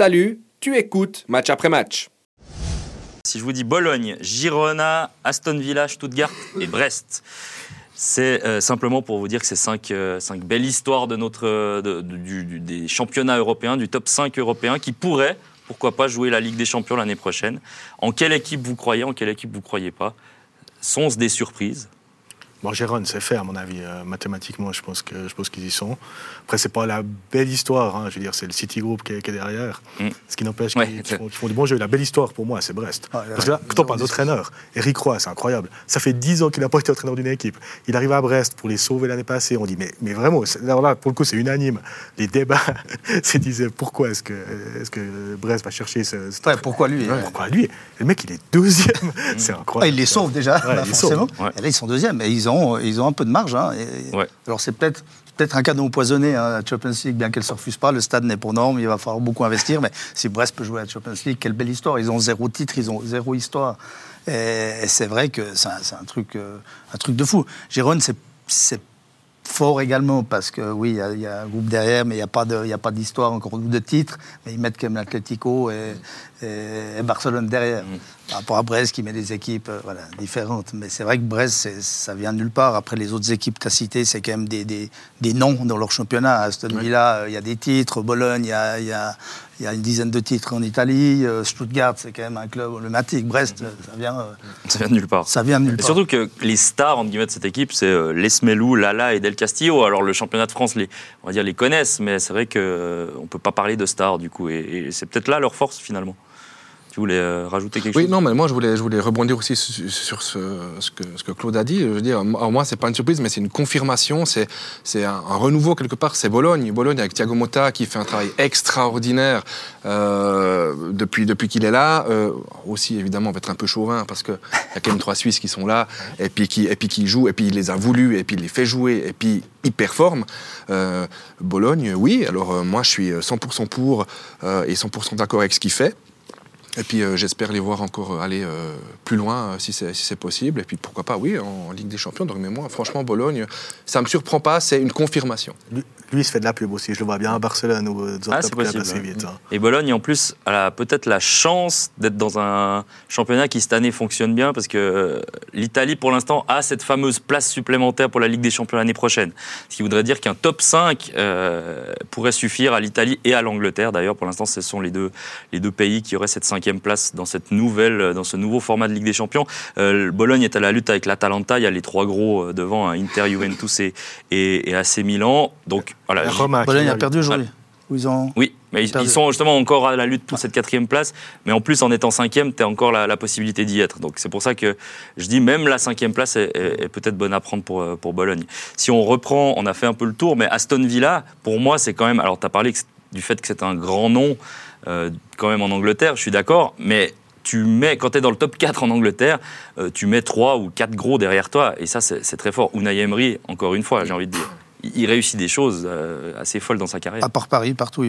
Salut, tu écoutes match après match. Si je vous dis Bologne, Girona, Aston Villa, Stuttgart et Brest, c'est euh, simplement pour vous dire que c'est cinq, euh, belles histoires de euh, des championnats européens, du top 5 européen, qui pourraient, pourquoi pas, jouer la Ligue des Champions l'année prochaine. En quelle équipe vous croyez, en quelle équipe vous croyez pas? Sont-ce des surprises? Bon, Gérone, c'est fait, à mon avis. Euh, mathématiquement, je pense que je pense qu'ils y sont. Après, c'est pas la belle histoire. hein. Je veux dire, c'est le City Group qui est, qui est derrière. Mm. Ce qui n'empêche Ouais. qu'ils qu'ils font, qu'ils font du bon jeu. La belle histoire, pour moi, c'est Brest. Ah, Parce que là, quand on parle d'entraîneur, Eric Roy, c'est incroyable. Ça fait 10 ans qu'il n'a pas été entraîneur d'une équipe. Il arrive à Brest pour les sauver l'année passée. On dit, mais, mais vraiment, c'est- alors là, pour le coup, c'est unanime. Les débats se disaient, pourquoi est-ce que, est que Brest va chercher ce. ce- Ouais, pourquoi lui Ouais, ouais. Pourquoi lui? Le mec, il est deuxième. c'est Ah, incroyable. il les sauve déjà, Ouais, bah, il les forcément. sauve. Ouais. Et là, ils sont deuxièmes. Et ils ont, ils ont un peu de marge. hein. Et- Ouais. Alors, c'est peut-être peut-être un cadeau empoisonné à la Champions League, bien qu'elle ne se refuse pas. Le stade n'est pour norme, il va falloir beaucoup investir. Mais si Brest peut jouer à la Champions League, quelle belle histoire. Ils ont zéro titre, ils ont zéro histoire. Et, et c'est vrai que c'est un, c'est un truc, euh, un truc de fou. Gérone, c'est- fort également parce que oui, il y a- il y, a un groupe derrière, mais il n'y a pas d'histoire encore ou de titre. Mais ils mettent quand même l'Atlético et, et- et Barcelone derrière. Par rapport à Brest qui met des équipes euh, voilà, différentes. Mais c'est vrai que Brest, ça vient de nulle part. Après, les autres équipes que tu as citées, c'est quand même des, des- des noms dans leur championnat. Aston Villa, euh, il y a des titres. Bologne, il y a, y a- y a une dizaine de titres en Italie. Euh, Stuttgart, c'est quand même un club emblématique. Brest, ça vient, Ça vient de nulle part. ça vient de nulle Et part. surtout que les stars entre guillemets, de cette équipe, c'est Lesmelou, Lala et Del Castillo. Alors le championnat de France, les, on va dire, les connaissent, mais c'est vrai qu'on ne peut pas parler de stars du coup. Et, et c'est peut-être là leur force finalement. Tu voulais euh, rajouter quelque Oui, chose? non, mais moi, je voulais, je voulais rebondir aussi sur, ce, ce que, ce que Claude a dit. Je veux dire, moi, c'est pas une surprise, mais c'est une confirmation, c'est, un, un renouveau quelque part. C'est Bologne. Bologne avec Thiago Motta qui fait un travail extraordinaire euh, depuis, depuis qu'il est là. Euh, aussi, évidemment, on va être un peu chauvin parce qu'il y a quand même trois Suisses qui sont là et puis qui, et puis qui jouent, et puis il les a voulus, et puis il les fait jouer, et puis ils performent. Euh, Bologne, oui. Alors, moi, je suis 100% pour et 100% d'accord avec ce qu'il fait. Et puis euh, j'espère les voir encore euh, aller euh, plus loin euh, si c'est si c'est possible. Et puis pourquoi pas, oui, en, Ligue des Champions. Donc, mais moi, franchement, Bologne, ça ne me surprend pas, c'est une confirmation. Lui, lui, il se fait de la pub aussi. Je le vois bien à Barcelone ou dans Ah, top possible, assez vite. hein. Et Bologne, en plus, a peut-être la chance d'être dans un championnat qui, cette année, fonctionne bien parce que l'Italie, pour l'instant, a cette fameuse place supplémentaire pour la Ligue des Champions l'année prochaine. Ce qui voudrait dire qu'un top 5 euh, pourrait suffire à l'Italie et à l'Angleterre. D'ailleurs, pour l'instant, ce sont les deux, les deux pays qui auraient cette cinquième place dans cette nouvelle, dans ce nouveau format de Ligue des Champions. Euh, Bologne est à la lutte avec l'Atalanta. Il y a les trois gros euh, devant, hein, Inter, Juventus et, et, et AC Milan. Donc, voilà. Roma Bologne a perdu aujourd'hui. Ils ont... Oui, mais ils, sont justement encore à la lutte pour cette quatrième place. Mais en plus, en étant cinquième, tu as encore la, la possibilité d'y être. Donc c'est pour ça que je dis même la cinquième place est, est- est peut-être bonne à prendre pour, euh, pour Bologne. Si on reprend, on a fait un peu le tour, mais Aston Villa, pour moi, c'est quand même. Alors tu as parlé que du fait que c'est un grand nom euh, quand même en Angleterre, je suis d'accord, mais. Tu mets, quand tu es dans le top 4 en Angleterre, euh, tu mets 3 ou 4 gros derrière toi. Et ça, c'est très fort. Unai Emery, encore une fois, j'ai envie de dire, il, réussit des choses euh, assez folles dans sa carrière. À part Paris, partout il va.